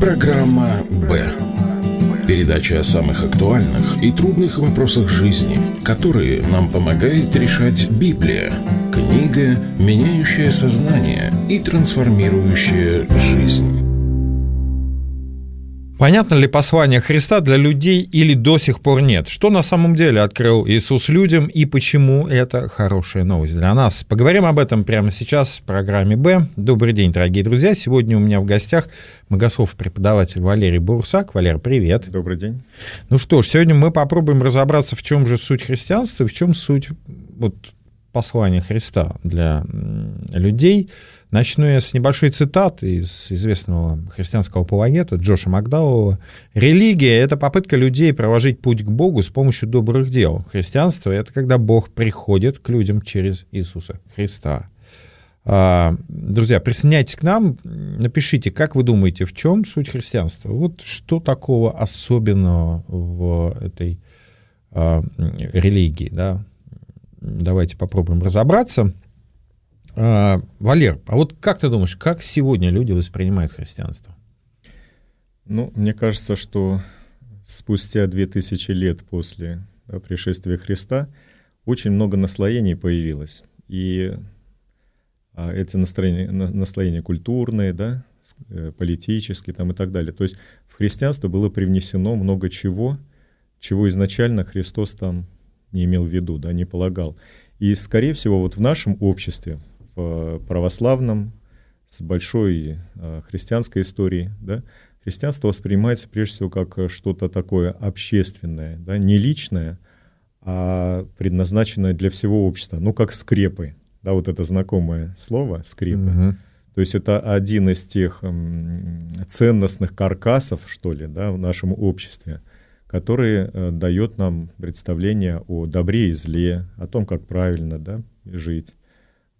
Программа «Б». Передача о самых актуальных и трудных вопросах жизни, которые нам помогает решать Библия. Книга, меняющая сознание и трансформирующая жизнь. Понятно ли послание Христа для людей или до сих пор нет? Что на самом деле открыл Иисус людям и почему это хорошая новость для нас? Поговорим об этом прямо сейчас в программе «Б». Добрый день, дорогие друзья. Сегодня у меня в гостях богослов-преподаватель Валерий Бурсак. Валер, привет. Добрый день. Ну что ж, сегодня мы попробуем разобраться, в чем же суть христианства в чем суть вот, послания Христа для людей – Начну я с небольшой цитаты из известного христианского апологета Джоша Макдауэлла. «Религия — это попытка людей проложить путь к Богу с помощью добрых дел. Христианство — это когда Бог приходит к людям через Иисуса Христа». А, друзья, присоединяйтесь к нам, напишите, как вы думаете, в чем суть христианства? Вот что такого особенного в этой а, религии, да? Давайте попробуем разобраться. А, Валер, а вот как ты думаешь, как сегодня люди воспринимают христианство? Ну, мне кажется, что спустя две тысячи лет после да, пришествия Христа очень много наслоений появилось. И а, эти настроения, наслоения культурные, да, э, политические там, и так далее. То есть в христианство было привнесено много чего, чего изначально Христос там не имел в виду, да, не полагал. И, скорее всего, вот в нашем обществе, православном, с большой э, христианской историей, да, христианство воспринимается прежде всего как э, что-то такое общественное, да, не личное, а предназначенное для всего общества, ну, как скрепы, да, вот это знакомое слово «скрепы». Угу. То есть это один из тех ценностных каркасов, что ли, да, в нашем обществе, который э, дает нам представление о добре и зле, о том, как правильно да, жить.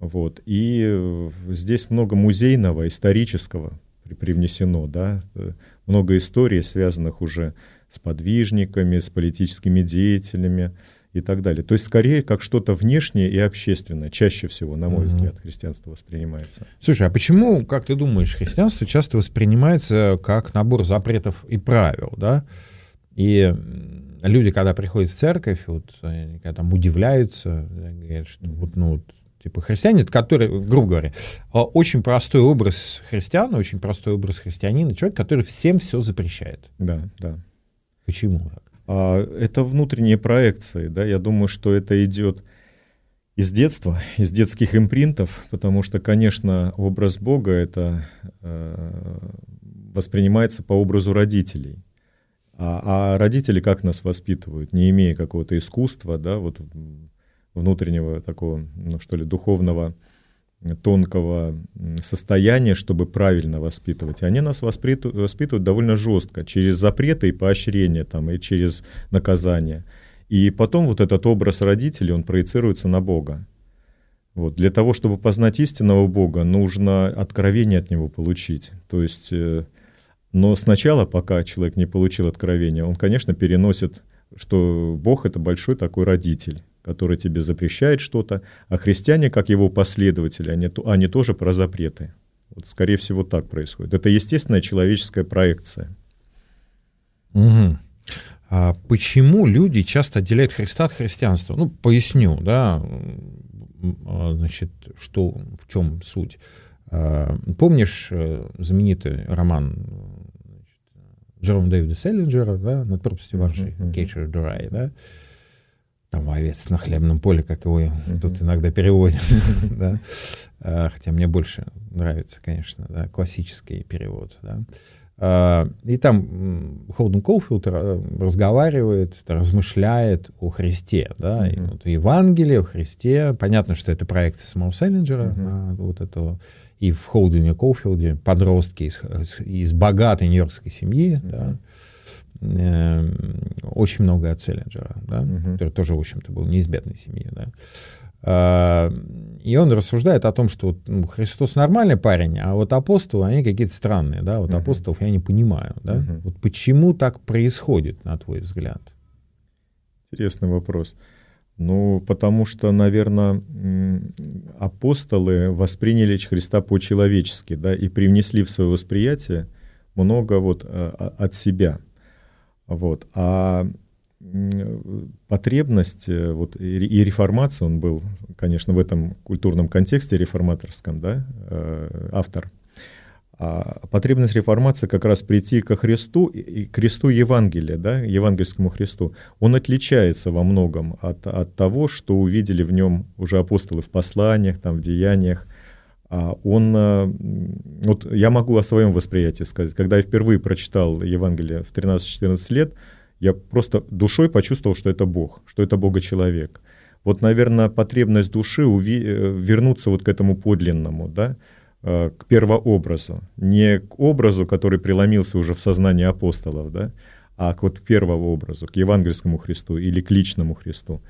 Вот. И э, здесь много музейного, исторического привнесено, да, э, много историй, связанных уже с подвижниками, с политическими деятелями и так далее. То есть скорее как что-то внешнее и общественное, чаще всего, на мой mm-hmm. взгляд, христианство воспринимается. Слушай, а почему, как ты думаешь, христианство часто воспринимается как набор запретов и правил, да? И люди, когда приходят в церковь, вот, когда там удивляются, говорят, что вот, ну, вот, типа христиане, который, грубо говоря, а, очень простой образ христиана, очень простой образ христианина, человек, который всем все запрещает. Да, да. Почему так? А, это внутренние проекции, да, я думаю, что это идет из детства, из детских импринтов, потому что, конечно, образ Бога это э, воспринимается по образу родителей. А, а родители как нас воспитывают, не имея какого-то искусства, да, вот внутреннего такого, ну что ли, духовного тонкого состояния, чтобы правильно воспитывать. Они нас воспитывают, довольно жестко, через запреты и поощрения, там, и через наказание. И потом вот этот образ родителей, он проецируется на Бога. Вот. Для того, чтобы познать истинного Бога, нужно откровение от Него получить. То есть, э, но сначала, пока человек не получил откровения, он, конечно, переносит, что Бог — это большой такой родитель, который тебе запрещает что-то, а христиане, как его последователи, они, они тоже про запреты. Вот, скорее всего, так происходит. Это естественная человеческая проекция. Угу. А почему люди часто отделяют Христа от христианства? Ну, поясню, да, а, значит, что, в чем суть. А, помнишь э, знаменитый роман Джерома Дэвида Селлинджера, да, «Над пропастью воржи», mm-hmm. «Catcher Dry», да, там овец на хлебном поле, как его mm-hmm. тут иногда переводят, да? А, хотя мне больше нравится, конечно, да, классический перевод, да. А, и там Холден Коуфилд разговаривает, размышляет о Христе, да, mm-hmm. и вот Евангелие о Христе. Понятно, что это проект самого Селлинджера, mm-hmm. вот этого, и в Холдене Коуфилде подростки из, из богатой нью-йоркской семьи, mm-hmm. да, Эм, очень много от Селлинджера, да, угу. который тоже, в общем-то, был не из бедной семьи. Да. А, и он рассуждает о том, что ну, Христос нормальный парень, а вот апостолы, они какие-то странные, да, вот uh апостолов я не понимаю, да. uh Вот почему так происходит, на твой взгляд? Интересный вопрос. Ну, потому что, наверное, апостолы восприняли Христа по-человечески, да, и привнесли в свое восприятие много вот от себя. Вот. А потребность, вот и реформация, он был, конечно, в этом культурном контексте реформаторском, да, автор – а потребность реформации как раз прийти ко Христу, и к Христу Евангелия, да, евангельскому Христу, он отличается во многом от, от того, что увидели в нем уже апостолы в посланиях, там, в деяниях. А он, а, вот я могу о своем восприятии сказать. Когда я впервые прочитал Евангелие в 13-14 лет, я просто душой почувствовал, что это Бог, что это Бога-человек. Вот, наверное, потребность души уви- э, вернуться вот к этому подлинному, да, Э, к первообразу, не к образу, который преломился уже в сознании апостолов, да, а к вот первообразу, к евангельскому Христу или к личному Христу.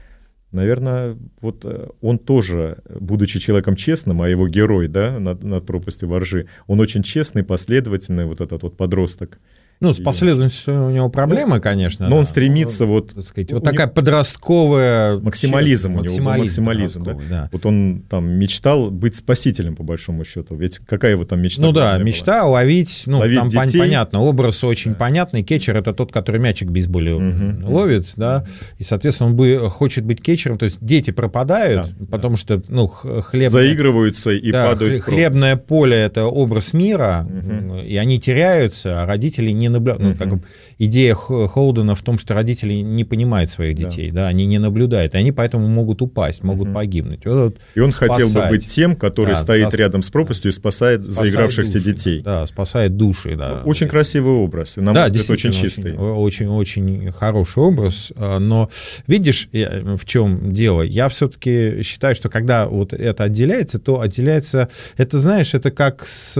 Наверное, вот э, он тоже, будучи человеком честным, а его герой, да, над, над пропастью воржи, он очень честный, последовательный, вот этот вот подросток – ну, с последовательностью у него проблемы, конечно. Но да. он стремится вот... Так сказать, вот такая подростковая... Максимализм у него, максимализм, максимализм да? да. Вот он там мечтал быть спасителем, по большому счету. Ведь какая его там мечта? Ну да, мечта была? ловить, ну, ловить там детей. понятно, образ очень да. понятный. Кетчер — это тот, который мячик бейсболе угу. ловит, да, и, соответственно, он бы, хочет быть кетчером, то есть дети пропадают, да, потому да. что, ну, хлеб... Заигрываются и да, падают Хлебное поле — это образ мира, угу. и они теряются, а родители не не наблюдают. Ну, как идея Холдена в том, что родители не понимают своих детей, да, да они не наблюдают, и они поэтому могут упасть, могут погибнуть. Вот, и он спасать. хотел бы быть тем, который да, стоит да, рядом с пропастью и спасает, спасает заигравшихся души, детей. Да, спасает души, да. Очень красивый образ, и, на да, мой взгляд, очень чистый. Очень, очень хороший образ, а, но видишь, в чем дело? Я все-таки считаю, что когда вот это отделяется, то отделяется, это, знаешь, это как с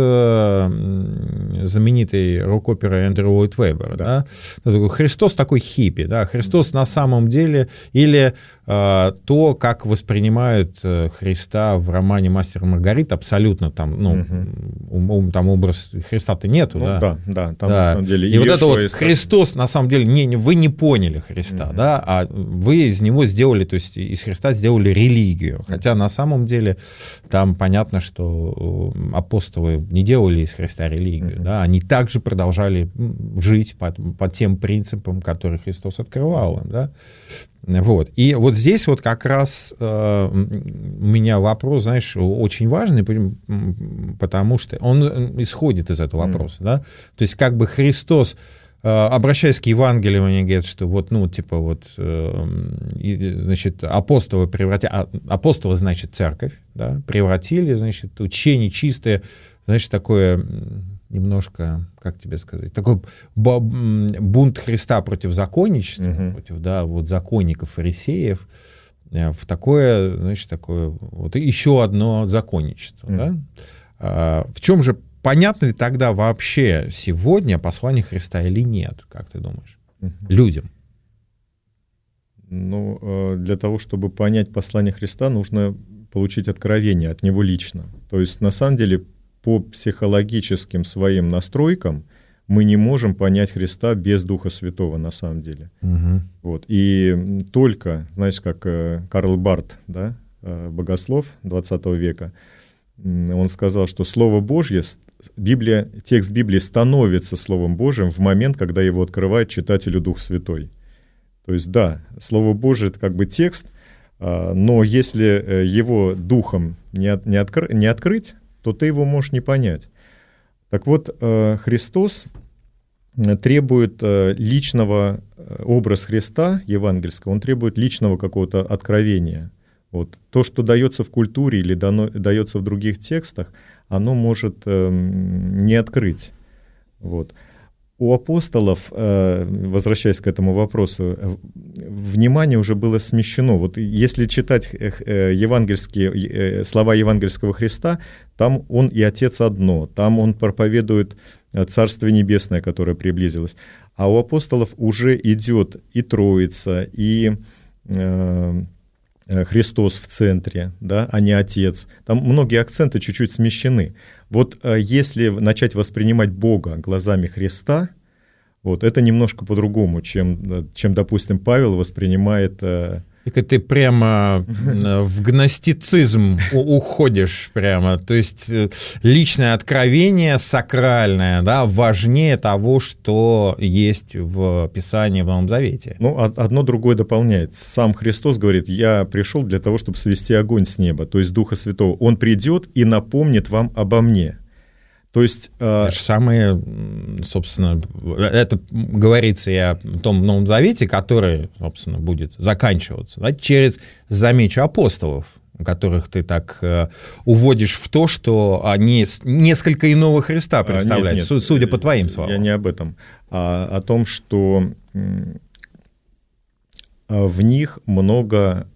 знаменитой рок-оперой Эндрю Ллойд Вебер, да. да? Христос такой хиппи, да, Христос на самом деле, или э, то, как воспринимают э, Христа в романе «Мастер и Маргарита», абсолютно там, ну, угу. там образ Христа-то нету, ну, да? Да, да, там да. на самом деле И вот это вот Христос, на самом деле, не, вы не поняли Христа, угу. да, а вы из него сделали, то есть из Христа сделали религию, хотя на самом деле там понятно, что э, апостолы не делали из Христа религию, угу. да, они также продолжали жить по, по тем принципам, которые Христос открывал им, да. Вот. И вот здесь вот как раз э, у меня вопрос, знаешь, очень важный, потому что он э, исходит из этого вопроса, mm. да. То есть как бы Христос э, обращаясь к Евангелию, они говорят, что вот, ну, типа вот, э, значит, апостолы превратили, а, апостолы, значит, церковь, да, превратили, значит, учение чистое, значит, такое немножко, как тебе сказать, такой бунт Христа против законничества, угу. против, да, вот законников, фарисеев, э, в такое, значит, такое, вот еще одно законничество, угу. да. А, в чем же понятно ли тогда вообще сегодня послание Христа или нет, как ты думаешь, угу. людям? Ну, э, для того, чтобы понять послание Христа, нужно получить откровение от него лично. То есть, на самом деле, по психологическим своим настройкам мы не можем понять Христа без Духа Святого на самом деле. Угу. Вот. И только, знаешь, как э, Карл Барт, да, э, богослов 20 века, он сказал, что Слово Божье, Библия, текст Библии становится Словом Божьим в момент, когда его открывает читателю Дух Святой. То есть, да, Слово Божье — это как бы текст, а, но если э, его духом не, не, откр, не открыть, то ты его можешь не понять. Так вот, э, Христос э, требует э, личного образ Христа евангельского, он требует личного какого-то откровения. Вот. То, что дается в культуре или дано, дается в других текстах, оно может эм, не открыть. Вот у апостолов, э, возвращаясь к этому вопросу, э, внимание уже было смещено. Вот если читать э, евангельские, слова евангельского Христа, там он и Отец одно, там он проповедует Царство Небесное, которое приблизилось. А у апостолов уже идет и Троица, и Христос в центре, да, а не Отец. Там многие акценты чуть-чуть смещены. Вот э, если начать воспринимать Бога глазами Христа, вот это немножко по-другому, чем, чем, допустим, Павел воспринимает э, Так ты прямо в гностицизм уходишь прямо. То есть э, личное откровение сакральное, да, важнее того, что есть в Писании в Новом Завете. Ну, одно другое дополняет. Сам Христос говорит, я пришел для того, чтобы свести огонь с неба, то есть Духа Святого. Он придет и напомнит вам обо мне. То есть... Э... Это самое, собственно, это говорится и о том Новом Завете, который, собственно, будет заканчиваться да, через замечу апостолов, которых ты так э, уводишь в то, что они несколько иного Христа представляют, а, нет, нет, судя по твоим словам. Я не об этом, а о том, что в них много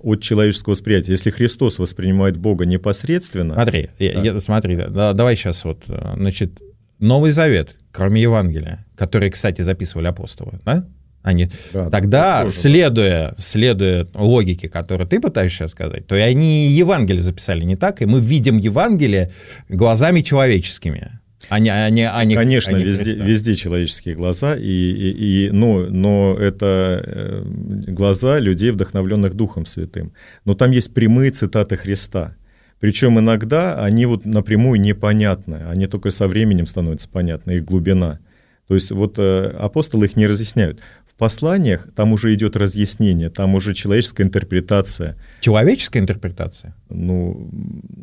от человеческого восприятия. Если Христос воспринимает Бога непосредственно... Смотри, да. я, смотри да, давай сейчас вот, значит, Новый Завет, кроме Евангелия, которые, кстати, записывали апостолы, да? Они, да, тогда, тоже, следуя, следуя логике, которую ты пытаешься сказать, то и они Евангелие записали не так, и мы видим Евангелие глазами человеческими. Они, они, они, Конечно, они везде, везде человеческие глаза, и, и, и, но, но это э, глаза людей, вдохновленных Духом Святым. Но там есть прямые цитаты Христа. Причем иногда они вот напрямую непонятны, они только со временем становятся понятны, их глубина. То есть вот э, апостолы их не разъясняют. В посланиях там уже идет разъяснение, там уже человеческая интерпретация. Человеческая интерпретация? Ну...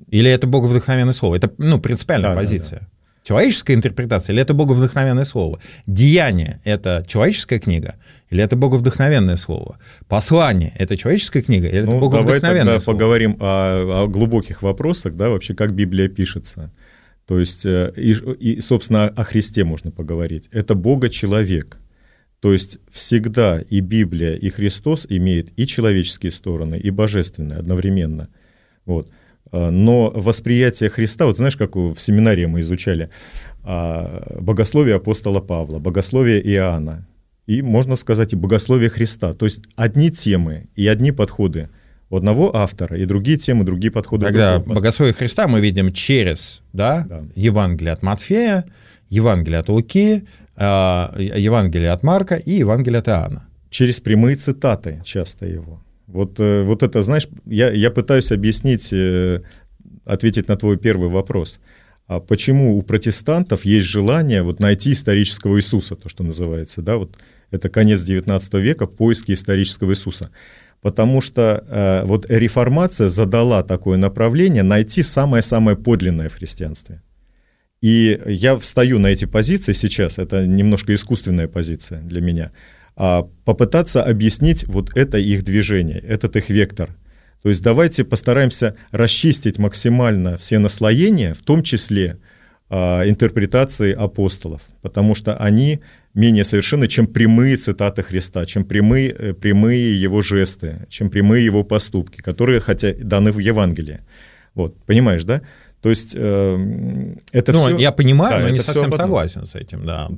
Или это боговдохновенное слово? Это, ну, принципиальная да, позиция. Да, да человеческая интерпретация или это боговдохновенное слово? Деяние — это человеческая книга или это боговдохновенное слово? Послание — это человеческая книга или ну, это боговдохновенное давай тогда поговорим о, о глубоких вопросах, да, вообще, как Библия пишется. То есть, э, и, и, собственно, о Христе можно поговорить. Это Бога-человек. То есть всегда и Библия, и Христос имеют и человеческие стороны, и божественные одновременно. Вот. А, но восприятие Христа, вот знаешь, как в семинаре мы изучали, а, богословие апостола Павла, богословие Иоанна, и, можно сказать, и богословие Христа. То есть одни темы и одни подходы у одного автора, и другие темы, другие подходы. Тогда богословие Христа мы видим через да, да. Евангелие от Матфея, Евангелие от Луки, а, Евангелие от Марка и Евангелие от Иоанна. Через прямые цитаты часто его. Вот, э, вот это, знаешь, я, я пытаюсь объяснить, э, ответить на твой первый вопрос. А почему у протестантов есть желание вот найти исторического Иисуса, то, что называется, да, вот это конец XIX века, поиски исторического Иисуса. Потому что э, вот реформация задала такое направление найти самое-самое подлинное в христианстве. И я встаю на эти позиции сейчас, это немножко искусственная позиция для меня – а попытаться объяснить вот это их движение, этот их вектор. То есть давайте постараемся расчистить максимально все наслоения, в том числе а, интерпретации апостолов, потому что они менее совершенны, чем прямые цитаты Христа, чем прямые, э, прямые его жесты, чем прямые его поступки, которые хотя даны в Евангелии. Вот, понимаешь, да? То есть э, это ну, все... я понимаю, да, но не совсем согласен с этим, да,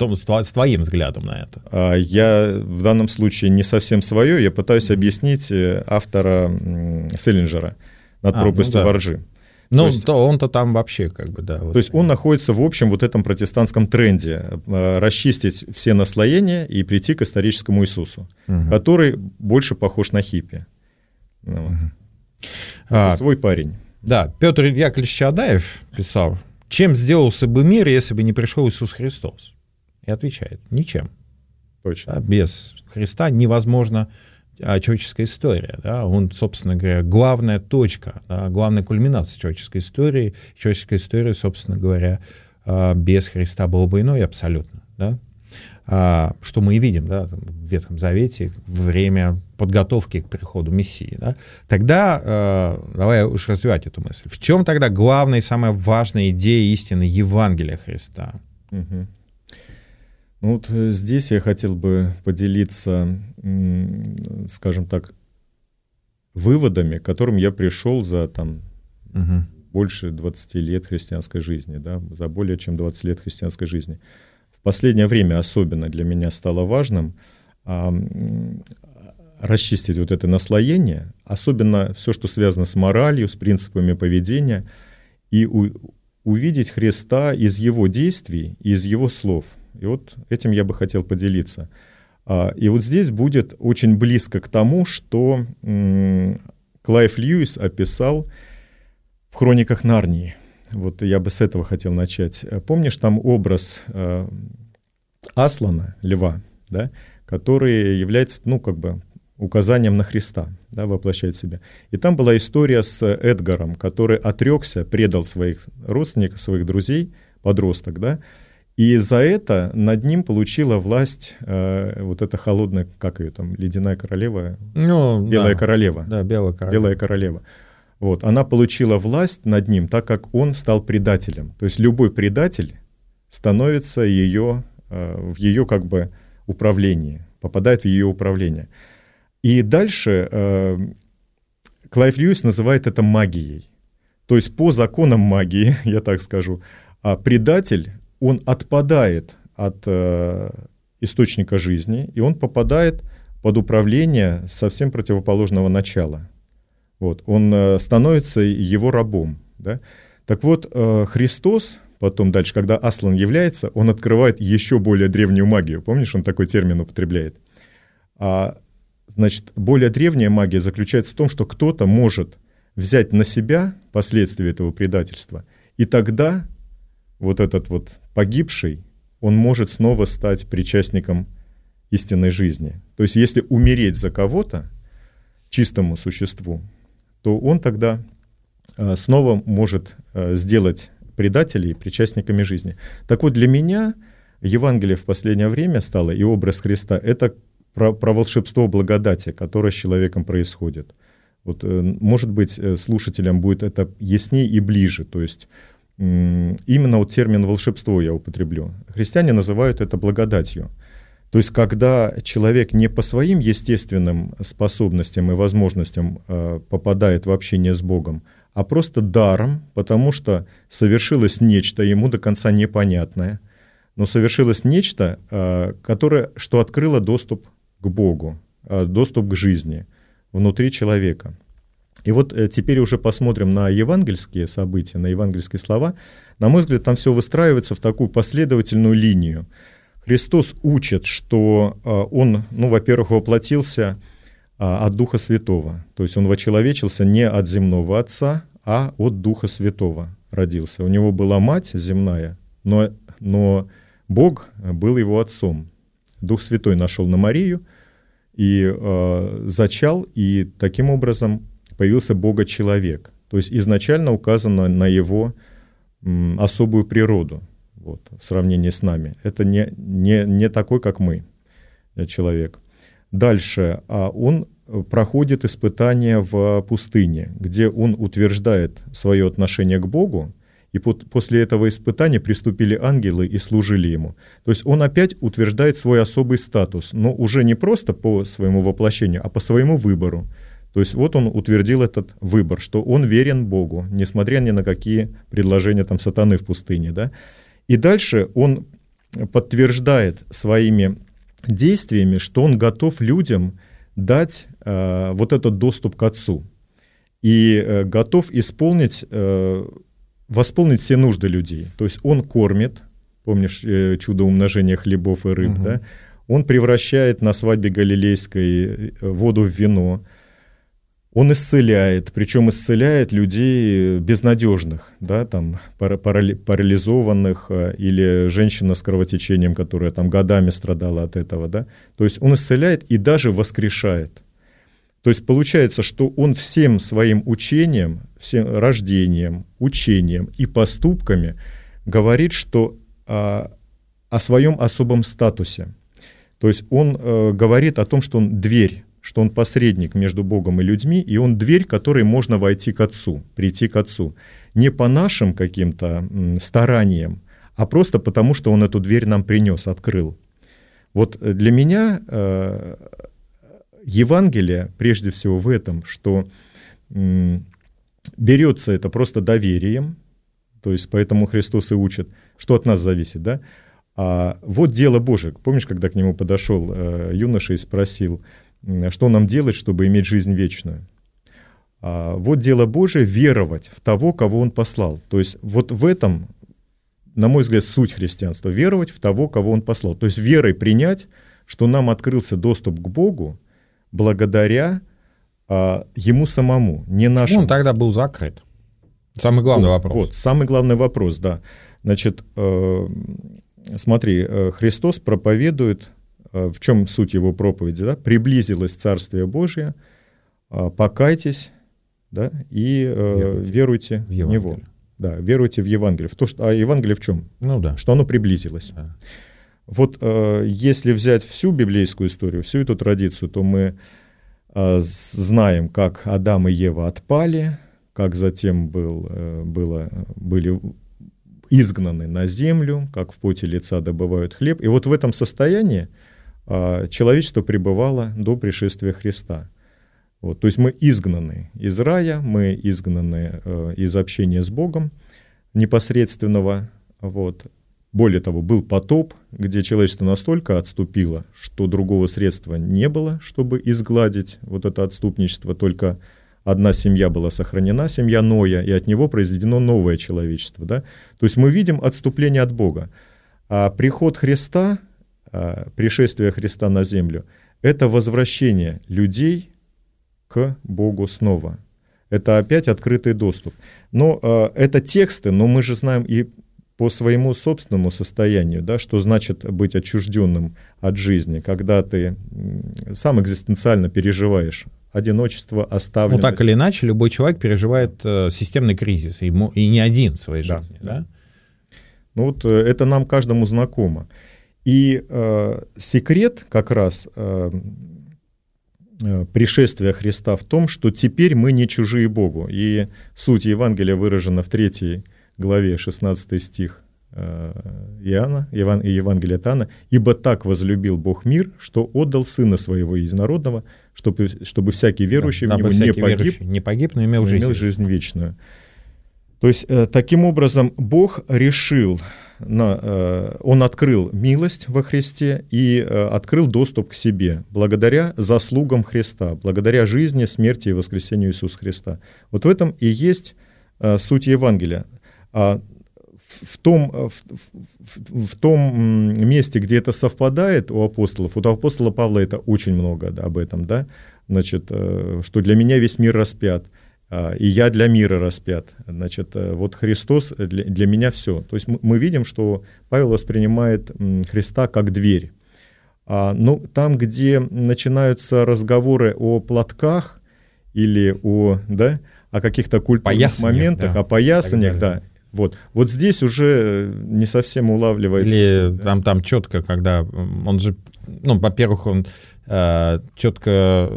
с твоим взглядом на это. А я в данном случае не совсем свое, я пытаюсь объяснить э, автора Селлинджера над а, пропастью ну, да. Борджи. Ну, то, есть, то он-то там вообще как бы, да. То есть он находится в общем вот этом протестантском тренде э, расчистить все наслоения и прийти к историческому Иисусу, угу. который больше похож на хиппи. Ну, угу. а, свой парень. Да, Петр Яковлевич Чадаев писал, чем сделался бы мир, если бы не пришел Иисус Христос? И отвечает, ничем. Точно. Да, без Христа невозможно а, человеческая история. Да? Он, собственно говоря, главная точка, да, главная кульминация человеческой истории. Человеческая история, собственно говоря, а, без Христа была бы иной абсолютно. Да? А, что мы и видим да, в Ветхом Завете, время подготовки к приходу Мессии. Да, тогда, э, давай уж развивать эту мысль, в чем тогда главная и самая важная идея истины Евангелия Христа? Угу. Ну вот э, здесь я хотел бы поделиться, скажем так, выводами, к которым я пришел за там, угу. больше 20 лет христианской жизни, да, за более чем 20 лет христианской жизни последнее время особенно для меня стало важным а, расчистить вот это наслоение, особенно все, что связано с моралью, с принципами поведения, и у, увидеть Христа из Его действий, из Его слов. И вот этим я бы хотел поделиться. А, и вот здесь будет очень близко к тому, что Клайв Льюис описал в «Хрониках Нарнии». Вот я бы с этого хотел начать. Помнишь там образ э, Аслана, льва, да, который является, ну, как бы указанием на Христа, да, воплощает себя. И там была история с Эдгаром, который отрекся, предал своих родственников, своих друзей, подросток, да, и за это над ним получила власть э, вот эта холодная, как ее там, ледяная королева, ну, белая да. королева, да, белая королева. белая королева. Вот, она получила власть над ним, так как он стал предателем. То есть любой предатель становится ее, э, в ее как бы управлении, попадает в ее управление. И дальше э, Клайв Льюис называет это магией. То есть по законам магии, я так скажу, а предатель, он отпадает от э, источника жизни, и он попадает под управление совсем противоположного начала. Вот, он э, становится его рабом. Да? Так вот, э, Христос, потом дальше, когда Аслан является, он открывает еще более древнюю магию. Помнишь, он такой термин употребляет? А Значит, более древняя магия заключается в том, что кто-то может взять на себя последствия этого предательства, и тогда вот этот вот погибший, он может снова стать причастником истинной жизни. То есть если умереть за кого-то, чистому существу, то он тогда а, снова может а, сделать предателей причастниками жизни. Так вот, для меня Евангелие в последнее время стало, и образ Христа, это про, про волшебство благодати, которое с человеком происходит. Вот, э, может быть, э, слушателям будет это яснее и ближе. То есть именно вот термин волшебство я употреблю. Христиане называют это благодатью. То есть, когда человек не по своим естественным способностям и возможностям э, попадает в общение с Богом, а просто даром, потому что совершилось нечто ему до конца непонятное, но совершилось нечто, которое, что открыло доступ к Богу, а, доступ к жизни внутри человека. И вот э, теперь уже посмотрим на евангельские события, на евангельские слова. На мой взгляд, там все выстраивается в такую последовательную линию. Христос учит, что а, Он, ну, во-первых, воплотился а, от Духа Святого. То есть Он вочеловечился не от земного Отца, а от Духа Святого родился. У Него была мать земная, но, но Бог был Его Отцом. Дух Святой нашел на Марию и э, зачал, и таким образом появился Бога-человек. То есть изначально указано на его м, особую природу вот, в сравнении с нами. Это не, не, не такой, как мы, э, человек. Дальше. А он проходит испытания в пустыне, где он утверждает свое отношение к Богу, и под, после этого испытания приступили ангелы и служили ему. То есть он опять утверждает свой особый статус, но уже не просто по своему воплощению, а по своему выбору. То есть вот он утвердил этот выбор, что он верен Богу, несмотря ни на какие предложения там сатаны в пустыне. Да? И дальше он подтверждает своими действиями, что он готов людям дать э, вот этот доступ к Отцу и э, готов исполнить э, восполнить все нужды людей. То есть он кормит, помнишь э, чудо умножения хлебов и рыб, угу. да? Он превращает на свадьбе галилейской э, воду в вино. Он исцеляет, причем исцеляет людей безнадежных, да, там, парализованных э, или женщина с кровотечением, которая там годами страдала от этого, да. То есть он исцеляет и даже воскрешает. То есть получается, что он всем своим учением, всем рождением, учением и поступками говорит, что а, о своем особом статусе. То есть он а, говорит о том, что он дверь, что он посредник между Богом и людьми, и он дверь, которой можно войти к Отцу, прийти к Отцу. Не по нашим каким-то стараниям, а просто потому, что он эту дверь нам принес, открыл. Вот для меня э, Евангелие прежде всего в этом, что берется это просто доверием, то есть поэтому Христос и учит, что от нас зависит, да? А вот дело Божие. Помнишь, когда к нему подошел э, юноша и спросил, что нам делать, чтобы иметь жизнь вечную? А вот дело Божие — веровать в того, кого Он послал. То есть вот в этом, на мой взгляд, суть христианства — веровать в того, кого Он послал. То есть верой принять, что нам открылся доступ к Богу благодаря а, Ему самому, не нашему. Почему он тогда был закрыт? Самый главный вот, вопрос. Вот, самый главный вопрос, да. Значит, э, смотри, э, Христос проповедует, в чем суть его проповеди, да? Приблизилось Царствие Божие, э, покайтесь, да, и э, веруйте в, в Него. Да, веруйте в Евангелие. В то, что, а Евангелие в чем? Ну да. Что оно приблизилось. Да. Вот э, если взять всю библейскую историю, всю эту традицию, то мы э, знаем, как Адам и Ева отпали, как затем был, э, было, были изгнаны на землю, как в поте лица добывают хлеб. И вот в этом состоянии э, человечество пребывало до пришествия Христа. Вот, то есть мы изгнаны из рая, мы изгнаны э, из общения с Богом непосредственного. Вот. Более того, был потоп, где человечество настолько отступило, что другого средства не было, чтобы изгладить вот это отступничество, только одна семья была сохранена, семья Ноя, и от него произведено новое человечество. Да? То есть мы видим отступление от Бога. А приход Христа, а, пришествие Христа на землю, это возвращение людей к Богу снова. Это опять открытый доступ. Но э, это тексты, но мы же знаем и по своему собственному состоянию, да, что значит быть отчужденным от жизни, когда ты сам экзистенциально переживаешь одиночество, оставленность. Ну, так или иначе, любой человек переживает э, системный кризис, и, и не один в своей жизни, да? да? Ну, вот э, это нам каждому знакомо. И э, секрет как раз э, Э, пришествия Христа в том, что теперь мы не чужие Богу. И суть Евангелия выражена в 3 главе 16 стих э, Иоанна, Еван, Евангелия Тана, «Ибо так возлюбил Бог мир, что отдал Сына Своего Единородного, чтобы, чтобы всякий верующий да, в Него не погиб, не погиб, но имел, жизнь, имел жизнь вечную». То есть, э, таким образом, Бог решил на, э, он открыл милость во Христе и э, открыл доступ к себе благодаря заслугам Христа, благодаря жизни, смерти и воскресению Иисуса Христа. Вот в этом и есть э, суть Евангелия. А в том, в, в, в том месте, где это совпадает у апостолов, у апостола Павла это очень много да, об этом, да, значит, что для меня весь мир распят – и я для мира распят. Значит, э, вот Христос для, для меня все. То есть мы, мы видим, что Павел воспринимает Христа как дверь. А, ну, там, где начинаются разговоры о платках или о, да, о каких-то культурных моментах, да. о поясаниях, да, вот, вот здесь уже не совсем улавливается. Или да? там, там четко, когда он же, ну, во-первых, он э, четко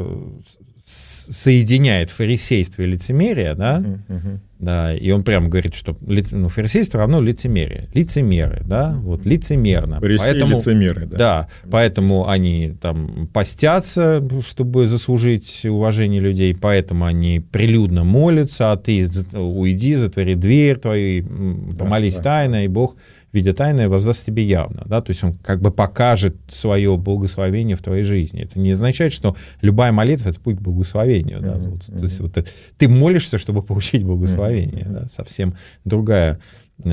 соединяет фарисейство и лицемерие, да, uh-huh, uh-huh. да, и он прямо говорит, что ну, фарисейство равно лицемерие, лицемеры, да, вот лицемерно. Фарисеи поэтому, лицемеры, да. Да, поэтому они там постятся, чтобы заслужить уважение людей, поэтому они прилюдно молятся, а ты уйди, затвори дверь твою, помолись да, да. тайно, и Бог видя тайное, воздаст тебе явно. Да? То есть он как бы покажет свое благословение в твоей жизни. Это не означает, что любая молитва — это путь к благословению. Да? Mm-hmm. Вот, то есть вот, ты молишься, чтобы получить благословение. Mm-hmm. Да? Совсем другая э,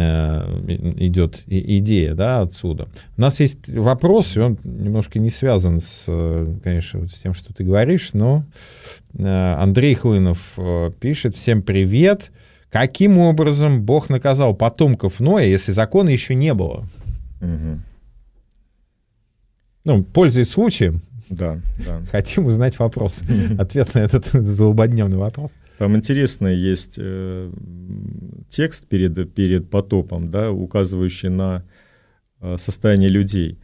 идет идея да, отсюда. У нас есть вопрос, и он немножко не связан с, э, конечно, с тем, что ты говоришь, но э, Андрей Хлынов пишет, всем привет, Каким образом Бог наказал потомков Ноя, если закона еще не было? Угу. Ну, пользуясь случаем, да, да. хотим узнать вопрос. Ответ на этот злободневный вопрос. Там интересный есть э, текст перед, перед потопом, да, указывающий на э, состояние людей,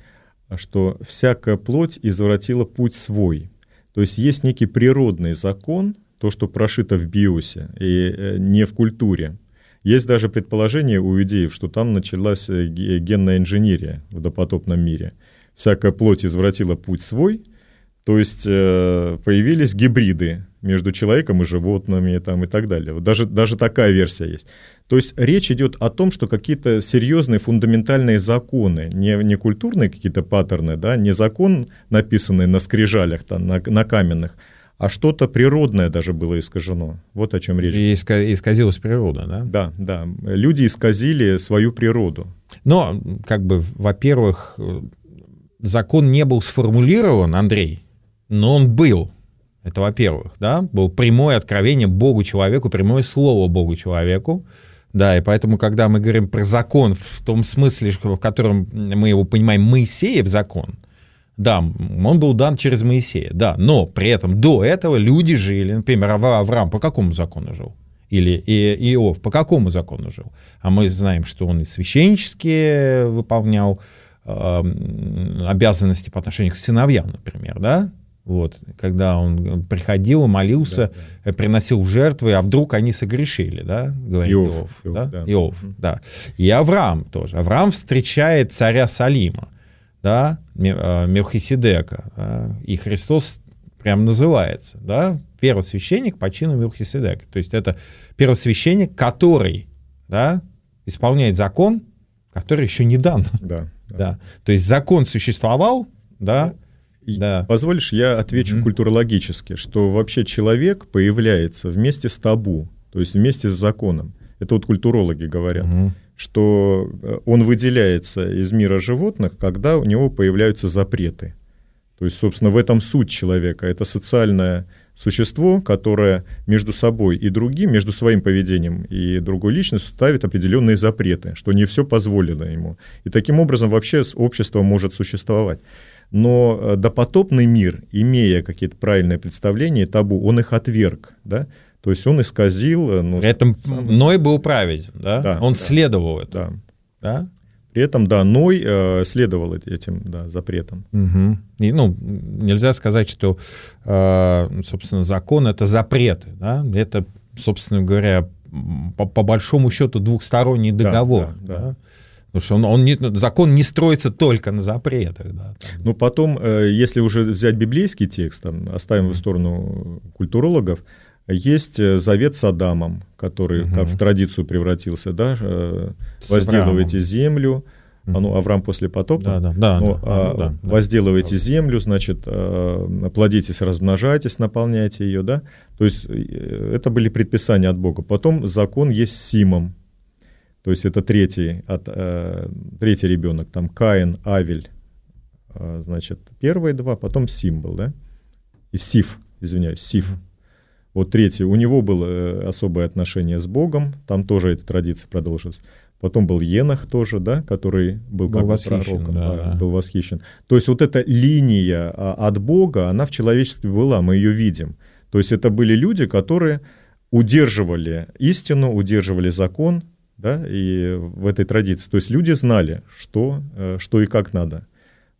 что всякая плоть извратила путь свой. То есть есть некий природный закон, то, что прошито в биосе и э, не в культуре. Есть даже предположение у идеев, что там началась э, генная инженерия в допотопном мире. Всякая плоть извратила путь свой, то есть э, появились гибриды между человеком и животными там, и так далее. Вот даже, даже такая версия есть. То есть речь идет о том, что какие-то серьезные фундаментальные законы, не, не культурные какие-то паттерны, да, не закон, написанный на скрижалях, там, на, на каменных, а что-то природное даже было искажено. Вот о чем речь. И исказилась природа, да? Да, да. Люди исказили свою природу. Но, как бы, во-первых, закон не был сформулирован, Андрей, но он был. Это во-первых, да, был прямое откровение Богу человеку, прямое слово Богу человеку. Да, и поэтому, когда мы говорим про закон в том смысле, в котором мы его понимаем, Моисеев закон, да, он был дан через Моисея, да, но при этом до этого люди жили, например, Авраам по какому закону жил? Или Иов по какому закону жил? А мы знаем, что он и священнические выполнял э, обязанности по отношению к сыновьям, например, да? Вот, когда он приходил, молился, да, да. приносил жертвы, а вдруг они согрешили, да, говорит Иов, Иов, Иов да? Иов, да. И Авраам тоже. Авраам встречает царя Салима, да, э, Мелхиседека, да? и Христос прям называется, да, первосвященник по чину Мелхиседека. То есть это первосвященник, который, да, исполняет закон, который еще не дан. Да. Да. да. То есть закон существовал, да, да. Позволишь, я отвечу mm-hmm. культурологически, что вообще человек появляется вместе с табу, то есть вместе с законом. Это вот культурологи говорят, mm-hmm. что э, он выделяется из мира животных, когда у него появляются запреты. То есть, собственно, в этом суть человека. Это социальное существо, которое между собой и другим, между своим поведением и другой личностью ставит определенные запреты, что не все позволено ему. И таким образом вообще общество может существовать. Но э, допотопный мир, имея какие-то правильные представления, табу, он их отверг, да, то есть он исказил... Э, ну, При этом сам... Ной был праведен, да? да он да, следовал этому. Да. да? При этом, да, Ной э, следовал этим да, запретам. Угу. И, ну, нельзя сказать, что, э, собственно, закон — это запреты, да? Это, собственно говоря, по, по большому счету двухсторонний договор. Да, да, да. Потому что он, он не, закон не строится только на запретах. Да, Ну, потом, э, если уже взять библейский текст, там, оставим в сторону культурологов, есть э, завет с Адамом, который угу. как в традицию превратился, да, э, возделывайте землю, а, ну, Авраам после потопа, да, да, да, ну, да, а, да, возделывайте да. землю, значит, плодитесь, размножайтесь, наполняйте ее, да, то есть это были предписания от Бога. Потом закон есть с Симом, то есть это третий, от, э, третий ребенок, там Каин, Авель, э, значит, первые два, потом Симбол, да? И Сиф, извиняюсь, Сиф. Вот третий, у него было э, особое отношение с Богом, там тоже эта традиция продолжилась. Потом был Енах тоже, да, который был, был как восхищен, пророком, да, да, был восхищен. То есть вот эта линия а, от Бога, она в человечестве была, мы ее видим. То есть это были люди, которые удерживали истину, удерживали закон, да, и в этой традиции. То есть люди знали, что, э, что и как надо,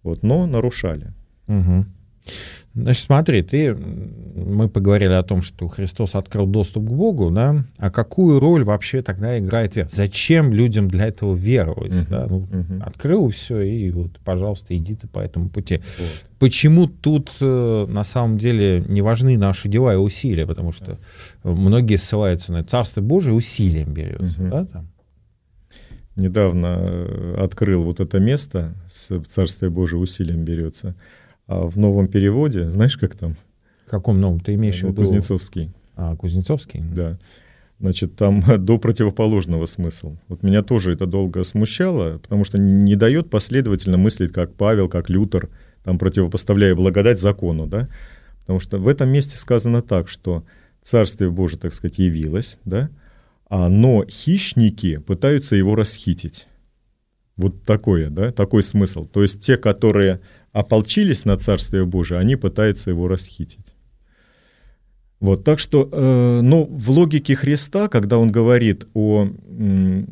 вот, но нарушали. Угу. Значит, смотри, ты, мы поговорили о том, что Христос открыл доступ к Богу, да, а какую роль вообще тогда играет вера? Зачем людям для этого веровать? Uh-huh, да? ну, uh-huh. Открыл все, и вот, пожалуйста, иди ты по этому пути. Вот. Почему тут э, на самом деле не важны наши дела и усилия? Потому что многие ссылаются на Царство Божие усилием берется, uh-huh. да, там? Недавно э, открыл вот это место, с Царствие Божие усилием берется. А в новом переводе, знаешь, как там? В каком новом? Ты имеешь ну, в виду? Кузнецовский. А, Кузнецовский? Да. Значит, там до противоположного смысл. Вот меня тоже это долго смущало, потому что не дает последовательно мыслить, как Павел, как Лютер, там противопоставляя благодать закону, да? Потому что в этом месте сказано так, что Царствие Божие, так сказать, явилось, да? А, но хищники пытаются его расхитить. Вот такое, да, такой смысл. То есть те, которые ополчились на Царствие Божие, они пытаются его расхитить. Вот, так что, э, ну, в логике Христа, когда он говорит о э,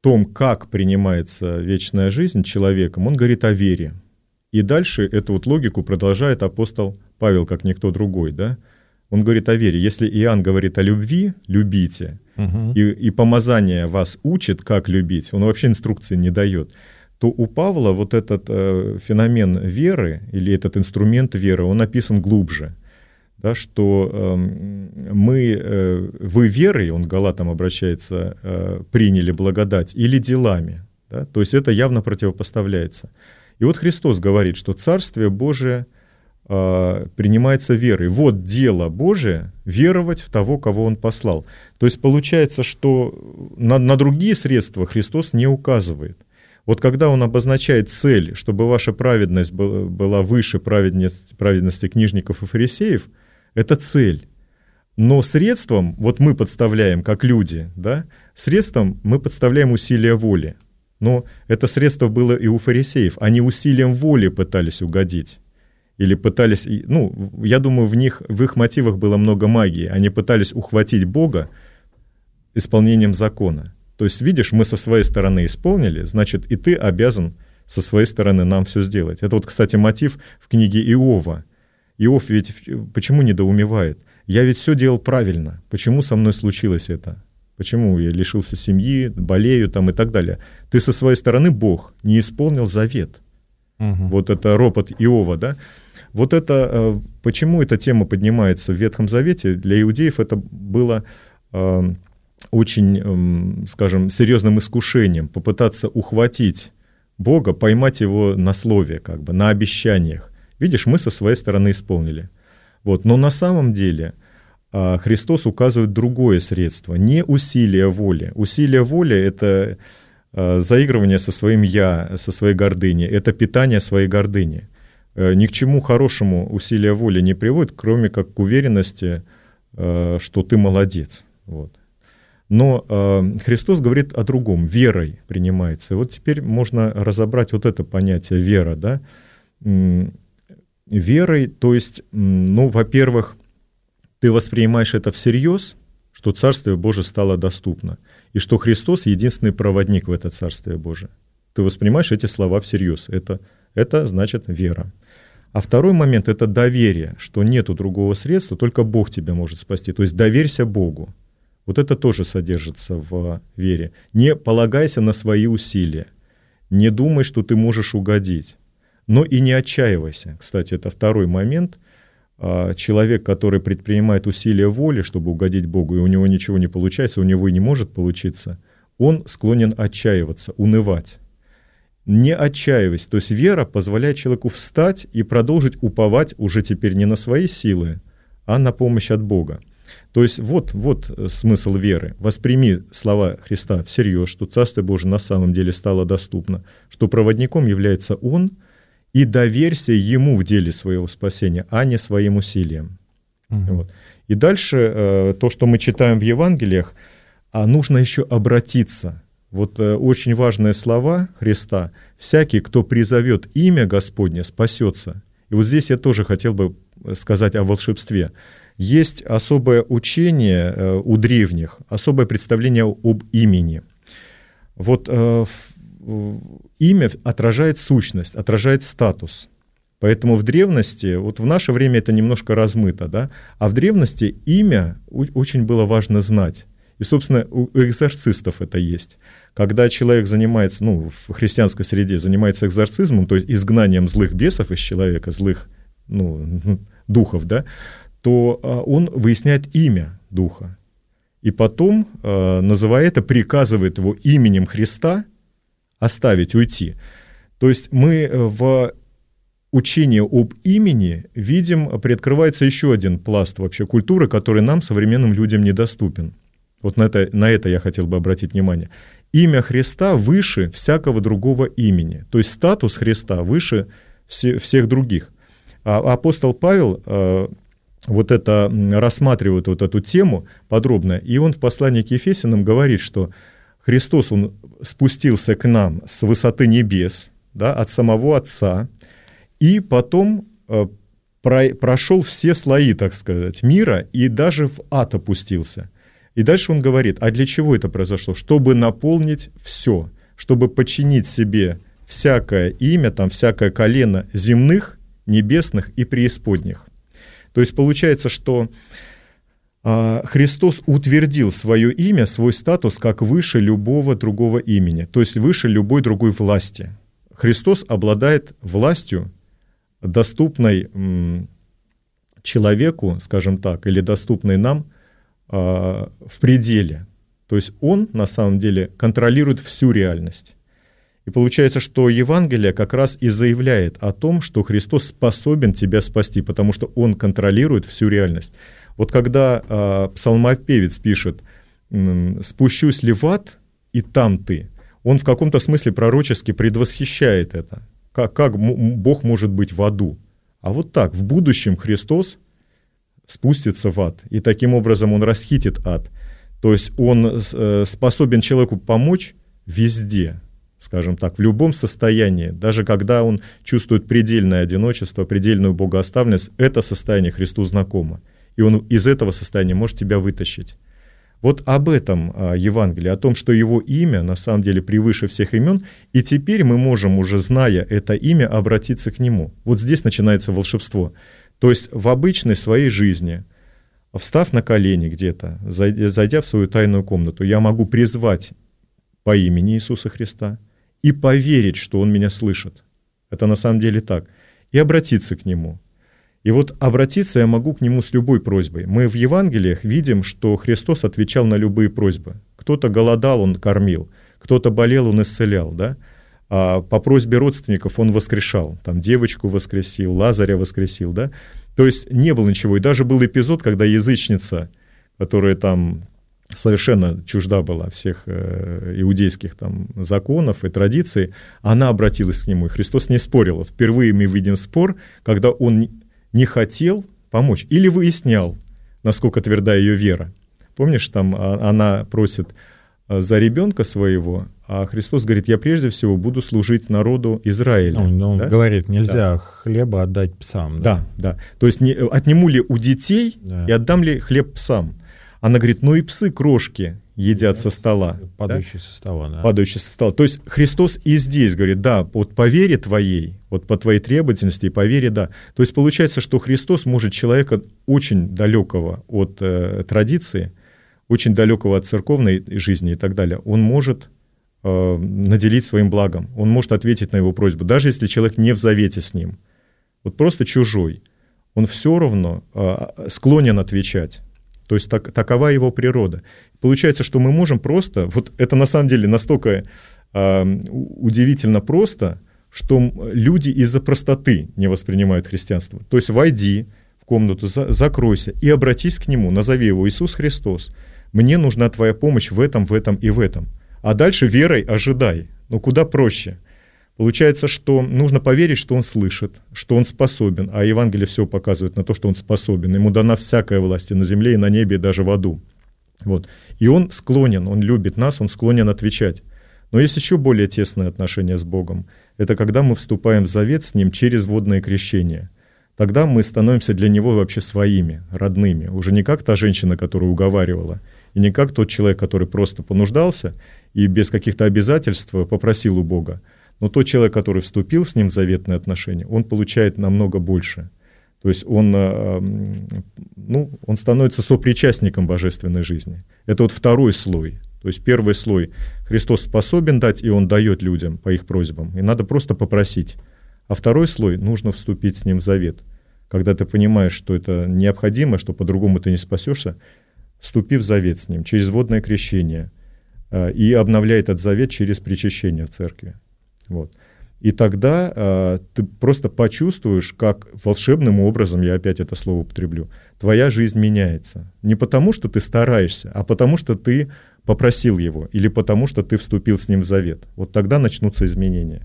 том, как принимается вечная жизнь человеком, он говорит о вере. И дальше эту вот логику продолжает апостол Павел, как никто другой, да. Он говорит о вере. Если Иоанн говорит о любви, любите, угу. и, и помазание вас учит, как любить, он вообще инструкции не дает то у Павла вот этот э, феномен веры или этот инструмент веры, он описан глубже. Да, что э, мы, э, вы верой, он Галатам обращается, э, приняли благодать или делами. Да? То есть это явно противопоставляется. И вот Христос говорит, что Царствие Божие э, принимается верой. Вот дело Божие — веровать в того, кого Он послал. То есть получается, что на, на другие средства Христос не указывает. Вот когда он обозначает цель, чтобы ваша праведность была выше праведности, праведности книжников и фарисеев, это цель. Но средством, вот мы подставляем, как люди, да, средством мы подставляем усилия воли. Но это средство было и у фарисеев. Они усилием воли пытались угодить. Или пытались, ну, я думаю, в них, в их мотивах было много магии. Они пытались ухватить Бога исполнением закона. То есть, видишь, мы со своей стороны исполнили, значит, и ты обязан со своей стороны нам все сделать. Это вот, кстати, мотив в книге Иова. Иов ведь почему недоумевает? Я ведь все делал правильно. Почему со мной случилось это? Почему я лишился семьи, болею там и так далее? Ты со своей стороны, Бог, не исполнил завет. Угу. Вот это ропот Иова, да? Вот это, э, почему эта тема поднимается в Ветхом Завете, для иудеев это было э, очень, э, скажем, серьезным искушением, попытаться ухватить Бога, поймать его на слове, как бы, на обещаниях. Видишь, мы со своей стороны исполнили. Вот. Но на самом деле а, Христос указывает другое средство, не усилие воли. Усилие воли — это а, заигрывание со своим «я», со своей гордыней, это питание своей гордыни. Э, ни к чему хорошему усилие воли не приводит, кроме как к уверенности, э, что ты молодец. Вот. Но э, Христос говорит о другом, верой принимается. И вот теперь можно разобрать вот это понятие вера, да, верой, то есть, ну, во-первых, ты воспринимаешь это всерьез, что Царствие Божие стало доступно, и что Христос единственный проводник в это Царствие Божие. Ты воспринимаешь эти слова всерьез. Это, это значит вера. А второй момент – это доверие, что нету другого средства, только Бог тебя может спасти. То есть доверься Богу. Вот это тоже содержится в вере. Не полагайся на свои усилия. Не думай, что ты можешь угодить. Но и не отчаивайся. Кстати, это второй момент. А, человек, который предпринимает усилия воли, чтобы угодить Богу, и у него ничего не получается, у него и не может получиться, он склонен отчаиваться, унывать. Не отчаивайся. То есть вера позволяет человеку встать и продолжить уповать уже теперь не на свои силы, а на помощь от Бога. То есть вот, вот смысл веры. Восприми слова Христа всерьез, что Царство Божие на самом деле стало доступно, что проводником является Он – и доверься ему в деле своего спасения, а не своим усилиям. Угу. Вот. И дальше э, то, что мы читаем в Евангелиях, а нужно еще обратиться. Вот э, очень важные слова Христа. «Всякий, кто призовет имя Господне, спасется». И вот здесь я тоже хотел бы сказать о волшебстве. Есть особое учение э, у древних, особое представление об имени. Вот э, имя отражает сущность, отражает статус. Поэтому в древности, вот в наше время это немножко размыто, да, а в древности имя очень было важно знать. И, собственно, у экзорцистов это есть. Когда человек занимается, ну, в христианской среде занимается экзорцизмом, то есть изгнанием злых бесов из человека, злых ну, духов, да, то а, он выясняет имя духа. И потом, а, называя это, приказывает его именем Христа – оставить, уйти. То есть мы э, в учении об имени видим, приоткрывается еще один пласт вообще культуры, который нам, современным людям, недоступен. Вот на это, на это я хотел бы обратить внимание. Имя Христа выше всякого другого имени. То есть статус Христа выше все, всех других. А апостол Павел э, вот это рассматривает вот эту тему подробно, и он в послании к Ефесянам говорит, что Христос, Он спустился к нам с высоты небес, да, от самого Отца, и потом э, про, прошел все слои, так сказать, мира, и даже в ад опустился. И дальше он говорит, а для чего это произошло? Чтобы наполнить все, чтобы подчинить себе всякое имя, там, всякое колено земных, небесных и преисподних. То есть получается, что а, Христос утвердил свое имя, свой статус как выше любого другого имени, то есть выше любой другой власти. Христос обладает властью, доступной человеку, скажем так, или доступной нам а, в пределе. То есть Он на самом деле контролирует всю реальность. И получается, что Евангелие как раз и заявляет о том, что Христос способен тебя спасти, потому что Он контролирует всю реальность. Вот когда э, псалмопевец пишет «спущусь ли в ад, и там ты», он в каком-то смысле пророчески предвосхищает это. Как, как Бог может быть в аду? А вот так, в будущем Христос спустится в ад, и таким образом он расхитит ад. То есть он э, способен человеку помочь везде, скажем так, в любом состоянии, даже когда он чувствует предельное одиночество, предельную богооставленность, это состояние Христу знакомо. И он из этого состояния может тебя вытащить. Вот об этом а, Евангелие, о том, что его имя на самом деле превыше всех имен, и теперь мы можем, уже зная это имя, обратиться к нему. Вот здесь начинается волшебство. То есть в обычной своей жизни, встав на колени где-то, зайдя в свою тайную комнату, я могу призвать по имени Иисуса Христа и поверить, что Он меня слышит. Это на самом деле так. И обратиться к Нему – и вот обратиться я могу к нему с любой просьбой. Мы в Евангелиях видим, что Христос отвечал на любые просьбы. Кто-то голодал, он кормил, кто-то болел, он исцелял, да? А по просьбе родственников он воскрешал. Там девочку воскресил, Лазаря воскресил, да? То есть не было ничего. И даже был эпизод, когда язычница, которая там совершенно чужда была всех э, иудейских там законов и традиций, она обратилась к нему, и Христос не спорил. Впервые мы видим спор, когда он не хотел помочь или выяснял, насколько тверда ее вера. Помнишь, там а, она просит а, за ребенка своего, а Христос говорит, я прежде всего буду служить народу Израиля. Он, он да? говорит, нельзя да. хлеба отдать псам. Да, да. да. То есть не, отниму ли у детей да. и отдам ли хлеб псам? Она говорит, ну и псы крошки едят со стола. Падающие да? со стола, да. Падающие со стола. То есть Христос и здесь говорит, да, вот по вере твоей, вот по твоей требовательности и по вере, да. То есть получается, что Христос может человека очень далекого от э, традиции, очень далекого от церковной жизни и так далее, он может э, наделить своим благом, он может ответить на его просьбу, даже если человек не в завете с ним, вот просто чужой, он все равно э, склонен отвечать. То есть так, такова его природа. Получается, что мы можем просто, вот это на самом деле настолько э, удивительно просто, что люди из-за простоты не воспринимают христианство. То есть войди в комнату, за, закройся и обратись к нему, назови его Иисус Христос. Мне нужна твоя помощь в этом, в этом и в этом. А дальше верой ожидай. Ну куда проще – Получается, что нужно поверить, что он слышит, что он способен, а Евангелие все показывает на то, что он способен. Ему дана всякая власть и на земле, и на небе, и даже в аду. Вот. И он склонен, он любит нас, он склонен отвечать. Но есть еще более тесное отношение с Богом. Это когда мы вступаем в завет с Ним через водное крещение. Тогда мы становимся для Него вообще своими, родными. Уже не как та женщина, которая уговаривала, и не как тот человек, который просто понуждался и без каких-то обязательств попросил у Бога, но тот человек, который вступил с ним в заветные отношения, он получает намного больше. То есть он, э, ну, он становится сопричастником божественной жизни. Это вот второй слой. То есть первый слой Христос способен дать, и Он дает людям по их просьбам. И надо просто попросить. А второй слой нужно вступить с Ним в завет. Когда ты понимаешь, что это необходимо, что по-другому ты не спасешься, вступи в завет с Ним через водное крещение э, и обновляй этот завет через причащение в церкви. Вот. И тогда э, ты просто почувствуешь, как волшебным образом, я опять это слово употреблю, твоя жизнь меняется. Не потому, что ты стараешься, а потому, что ты попросил его, или потому, что ты вступил с ним в завет. Вот тогда начнутся изменения.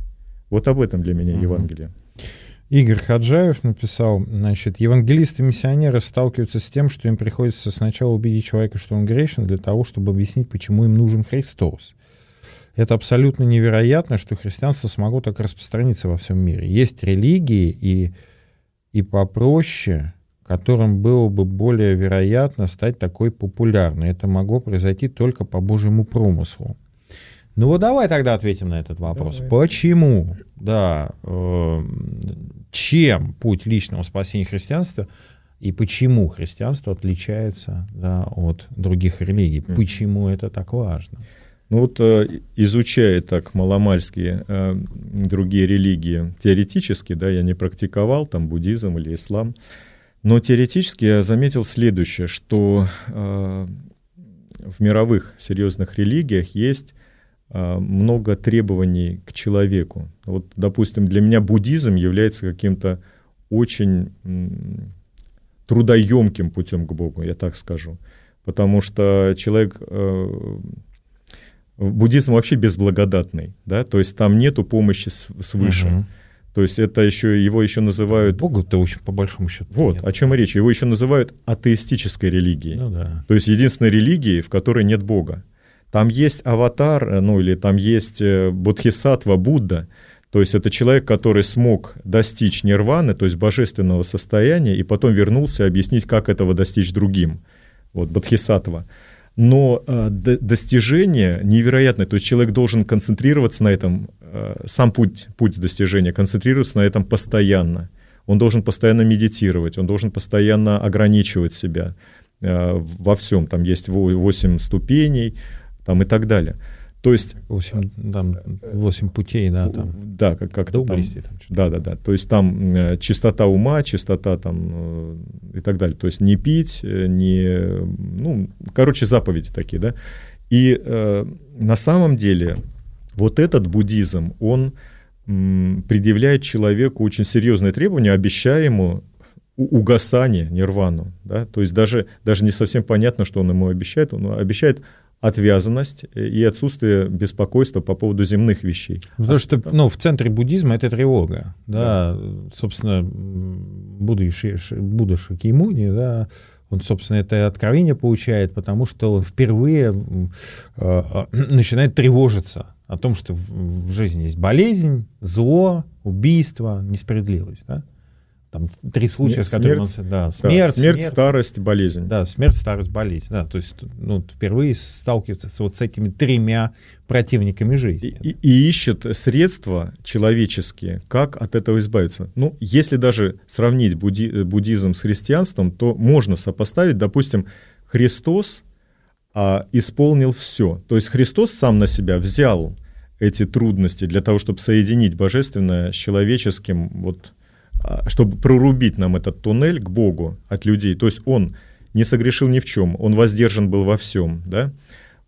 Вот об этом для меня Евангелие. Игорь Хаджаев написал, значит, евангелисты-миссионеры сталкиваются с тем, что им приходится сначала убедить человека, что он грешен, для того, чтобы объяснить, почему им нужен Христос. Это абсолютно невероятно, что христианство смогло так распространиться во всем мире. Есть религии и, и попроще, которым было бы более вероятно стать такой популярной. Это могло произойти только по Божьему промыслу. Ну вот давай тогда ответим на этот вопрос. Давай. Почему, да, э, чем путь личного спасения христианства и почему христианство отличается да, от других религий? Почему это так важно? Ну вот э, изучая так маломальские э, другие религии теоретически, да, я не практиковал там буддизм или ислам, но теоретически я заметил следующее, что э, в мировых серьезных религиях есть много требований к человеку. Вот, допустим, для меня буддизм является каким-то очень трудоемким путем к Богу, я так скажу. Потому что человек буддизм вообще безблагодатный, да, то есть там нету помощи свыше. Угу. То есть это еще его еще называют. Богу-то очень по большому счету. Вот нет. о чем и речь. Его еще называют атеистической религией. Ну, да. То есть единственной религией, в которой нет Бога. Там есть аватар, ну или там есть э, бодхисаттва Будда. То есть это человек, который смог достичь нирваны, то есть божественного состояния, и потом вернулся объяснить, как этого достичь другим. Вот бодхисаттва но э, достижение невероятное. То есть человек должен концентрироваться на этом, э, сам путь, путь достижения, концентрироваться на этом постоянно. Он должен постоянно медитировать, он должен постоянно ограничивать себя э, во всем. Там есть 8 ступеней там, и так далее. То есть... 8, там, 8 путей, да, там. Да, как, как доблести. Там, да, да, да. То есть там э, чистота ума, чистота там э, и так далее. То есть не пить, э, не... Ну, короче, заповеди такие, да. И э, на самом деле вот этот буддизм, он м, предъявляет человеку очень серьезные требования, обещая ему угасание, нирвану. Да? То есть даже, даже не совсем понятно, что он ему обещает. Он обещает отвязанность и отсутствие беспокойства по поводу земных вещей. Потому что ну, в центре буддизма это тревога. Да, да. Собственно, Будда, Будда Шакимуни, да, он, собственно, это откровение получает, потому что он впервые э, начинает тревожиться о том, что в жизни есть болезнь, зло, убийство, несправедливость. Да? Там три случая, смерть, с которыми он... Да, смерть, да, смерть, смерть, старость, болезнь. Да, смерть, старость, болезнь. Да, то есть ну, впервые сталкивается с вот с этими тремя противниками жизни. И, и, ищет средства человеческие, как от этого избавиться. Ну, если даже сравнить будди, буддизм с христианством, то можно сопоставить, допустим, Христос а, исполнил все. То есть Христос сам на себя взял эти трудности для того, чтобы соединить божественное с человеческим, вот чтобы прорубить нам этот туннель к Богу от людей. То есть он не согрешил ни в чем, он воздержан был во всем, да?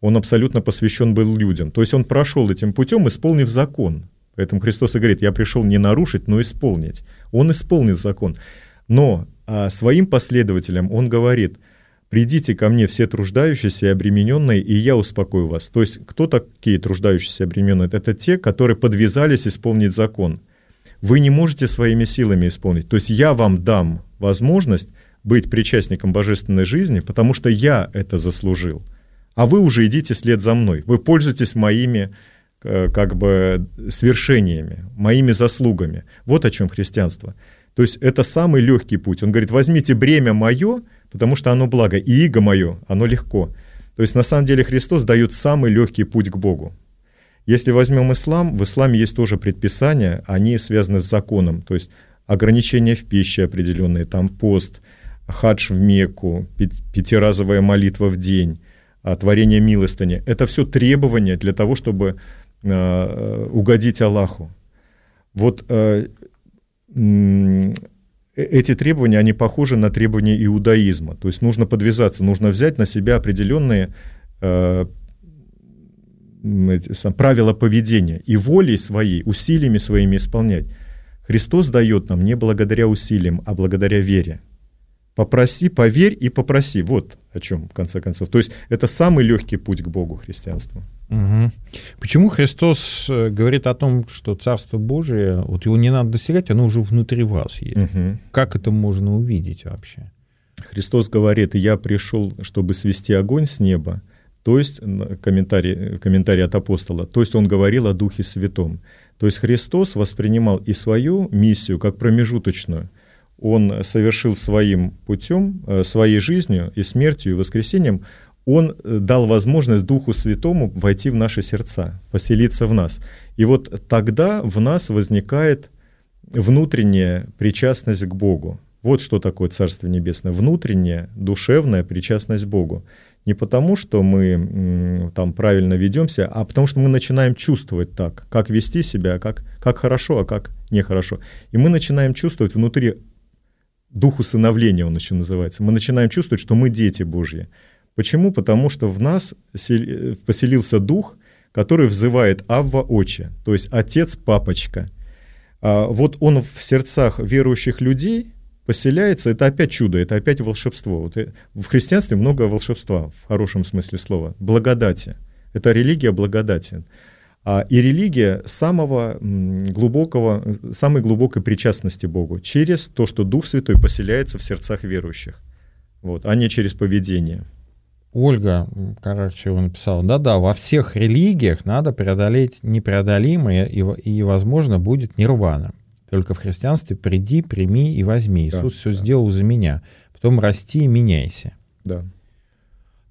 он абсолютно посвящен был людям. То есть он прошел этим путем, исполнив закон. Поэтому Христос и говорит, я пришел не нарушить, но исполнить. Он исполнил закон. Но а, своим последователям он говорит, придите ко мне все труждающиеся и обремененные, и я успокою вас. То есть кто такие труждающиеся и обремененные? Это те, которые подвязались исполнить закон вы не можете своими силами исполнить. То есть я вам дам возможность быть причастником божественной жизни, потому что я это заслужил. А вы уже идите след за мной. Вы пользуетесь моими э, как бы свершениями, моими заслугами. Вот о чем христианство. То есть это самый легкий путь. Он говорит, возьмите бремя мое, потому что оно благо, и иго мое, оно легко. То есть на самом деле Христос дает самый легкий путь к Богу. Если возьмем ислам, в исламе есть тоже предписания, они связаны с законом, то есть ограничения в пище определенные, там пост, хадж в Мекку, пятиразовая молитва в день, а, творение милостыни. Это все требования для того, чтобы а, угодить Аллаху. Вот а, э, эти требования, они похожи на требования иудаизма. То есть нужно подвязаться, нужно взять на себя определенные правила поведения и волей своей, усилиями своими исполнять. Христос дает нам не благодаря усилиям, а благодаря вере. Попроси, поверь и попроси. Вот о чем, в конце концов. То есть это самый легкий путь к Богу христианства. Угу. Почему Христос э, говорит о том, что Царство Божие, вот его не надо достигать, оно уже внутри вас есть? Угу. Как это можно увидеть вообще? Христос говорит, я пришел, чтобы свести огонь с неба, то есть, комментарий, комментарий от апостола, то есть он говорил о Духе Святом. То есть Христос воспринимал и свою миссию как промежуточную. Он совершил своим путем, э, своей жизнью и смертью, и воскресением, он э, дал возможность Духу Святому войти в наши сердца, поселиться в нас. И вот тогда в нас возникает внутренняя причастность к Богу. Вот что такое Царство Небесное. Внутренняя, душевная причастность к Богу не потому, что мы там правильно ведемся, а потому что мы начинаем чувствовать так, как вести себя, как, как хорошо, а как нехорошо. И мы начинаем чувствовать внутри дух усыновления, он еще называется. Мы начинаем чувствовать, что мы дети Божьи. Почему? Потому что в нас поселился дух, который взывает Авва Отче, то есть Отец Папочка. А вот он в сердцах верующих людей поселяется, это опять чудо, это опять волшебство. Вот в христианстве много волшебства, в хорошем смысле слова, благодати. Это религия благодати. А, и религия самого глубокого, самой глубокой причастности Богу через то, что Дух Святой поселяется в сердцах верующих, вот, а не через поведение. Ольга Карачева написала, да-да, во всех религиях надо преодолеть непреодолимое, и, и возможно, будет нирвана. Только в христианстве приди, прими и возьми. Иисус да, все да. сделал за меня. Потом расти и меняйся. Да.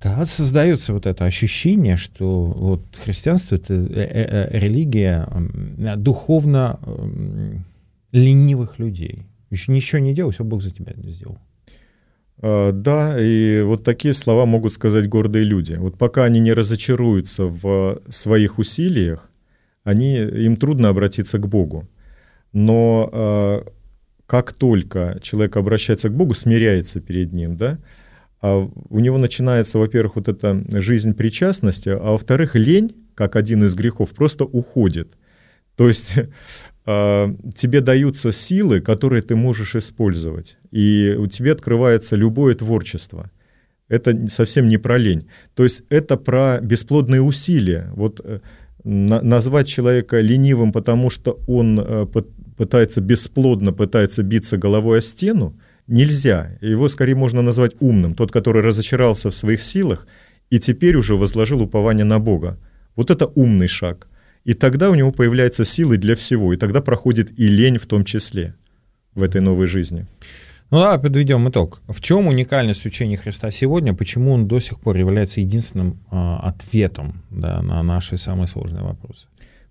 Тогда создается вот это ощущение, что вот христианство это э, э, э, религия духовно ленивых людей. Еще ничего не делал, все Бог за тебя сделал. А, да, и вот такие слова могут сказать гордые люди. Вот пока они не разочаруются в своих усилиях, они, им трудно обратиться к Богу. Но э, как только человек обращается к Богу, смиряется перед Ним, да, а у него начинается, во-первых, вот эта жизнь причастности, а во-вторых, лень, как один из грехов, просто уходит. То есть э, тебе даются силы, которые ты можешь использовать, и у тебя открывается любое творчество. Это совсем не про лень. То есть это про бесплодные усилия. Вот э, на, назвать человека ленивым, потому что он э, пытается бесплодно, пытается биться головой о стену, нельзя. Его скорее можно назвать умным, тот, который разочаровался в своих силах и теперь уже возложил упование на Бога. Вот это умный шаг. И тогда у него появляются силы для всего, и тогда проходит и лень в том числе в этой новой жизни. Ну да, подведем итог. В чем уникальность учения Христа сегодня? Почему он до сих пор является единственным э, ответом да, на наши самые сложные вопросы?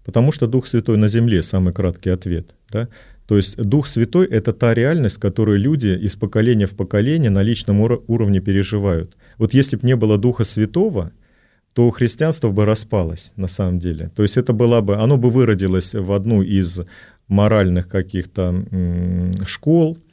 Потому что Дух Святой на земле самый краткий ответ. Да? То есть Дух Святой — это та реальность, которую люди из поколения в поколение на личном уровне переживают. Вот если бы не было Духа Святого, то христианство бы распалось на самом деле. То есть это было бы, оно бы выродилось в одну из моральных каких-то школ, а,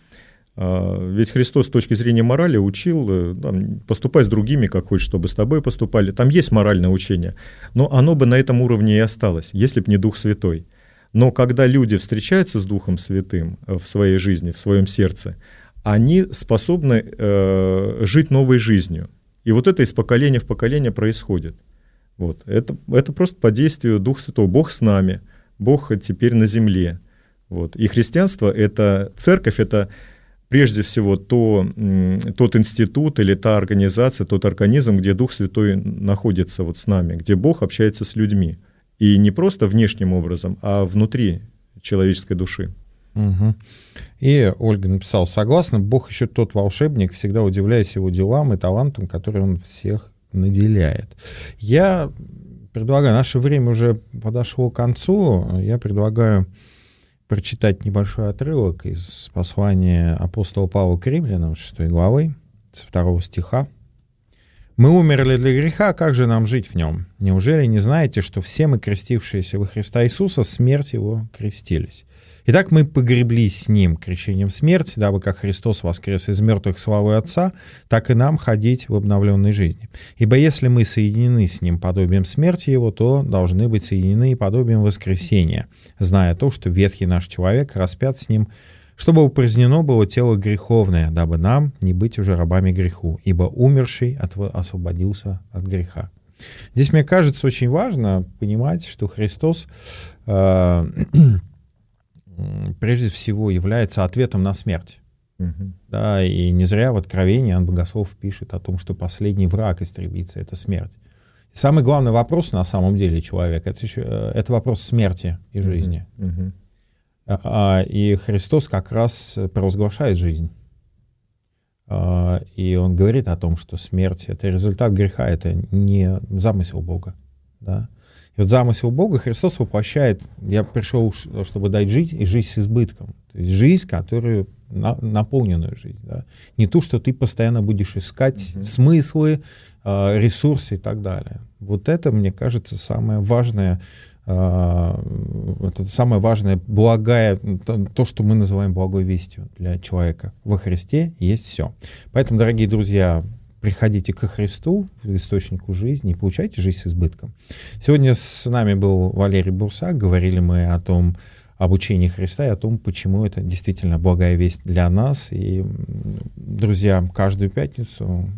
ведь Христос с точки зрения морали учил э, там, поступать с другими, как хочешь, чтобы с тобой поступали. Там есть моральное учение, но оно бы на этом уровне и осталось, если бы не Дух Святой. Но когда люди встречаются с Духом Святым э, в своей жизни, в своем сердце, они способны э, жить новой жизнью. И вот это из поколения в поколение происходит. Вот. Это, это просто по действию Духа Святого. Бог с нами, Бог теперь на земле. Вот. И христианство, это церковь, это прежде всего то, тот институт или та организация, тот организм, где Дух Святой находится вот с нами, где Бог общается с людьми. И не просто внешним образом, а внутри человеческой души. Угу. И Ольга написала, согласна, Бог еще тот волшебник, всегда удивляясь его делам и талантам, которые он всех наделяет. Я предлагаю, наше время уже подошло к концу, я предлагаю прочитать небольшой отрывок из послания апостола Павла к римлянам, 6 главы, со второго стиха. Мы умерли для греха, как же нам жить в нем? Неужели не знаете, что все мы, крестившиеся во Христа Иисуса, смерть Его крестились? Итак, мы погреблись с Ним крещением в смерть, дабы как Христос воскрес из мертвых славы Отца, так и нам ходить в обновленной жизни. Ибо если мы соединены с Ним подобием смерти Его, то должны быть соединены и подобием воскресения, зная то, что ветхий наш человек распят с Ним чтобы упразднено было тело греховное, дабы нам не быть уже рабами греху, ибо умерший от, освободился от греха. Здесь, мне кажется, очень важно понимать, что Христос э, прежде всего является ответом на смерть. Угу. Да, и не зря в Откровении Ан Богослов пишет о том, что последний враг истребится — это смерть. И самый главный вопрос на самом деле человека это, еще, э, это вопрос смерти и жизни. Угу. А, а, и Христос как раз провозглашает жизнь. А, и он говорит о том, что смерть — это результат греха, это не замысел Бога. Да? И вот замысел Бога Христос воплощает, я пришел, чтобы дать жить, и жизнь с избытком. То есть жизнь, которую, на, наполненную жизнь. Да? Не ту, что ты постоянно будешь искать угу. смыслы, ресурсы и так далее. Вот это, мне кажется, самое важное а, это самое важное, благая, то, что мы называем благой вестью для человека. Во Христе есть все. Поэтому, дорогие друзья, приходите к Христу, источнику жизни, и получайте жизнь с избытком. Сегодня с нами был Валерий Бурсак, говорили мы о том, об учении Христа и о том, почему это действительно благая весть для нас. И, друзья, каждую пятницу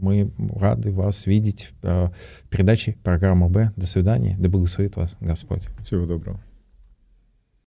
Мы рады вас видеть в передаче программы Б. До свидания. Да благословит вас Господь. Всего доброго.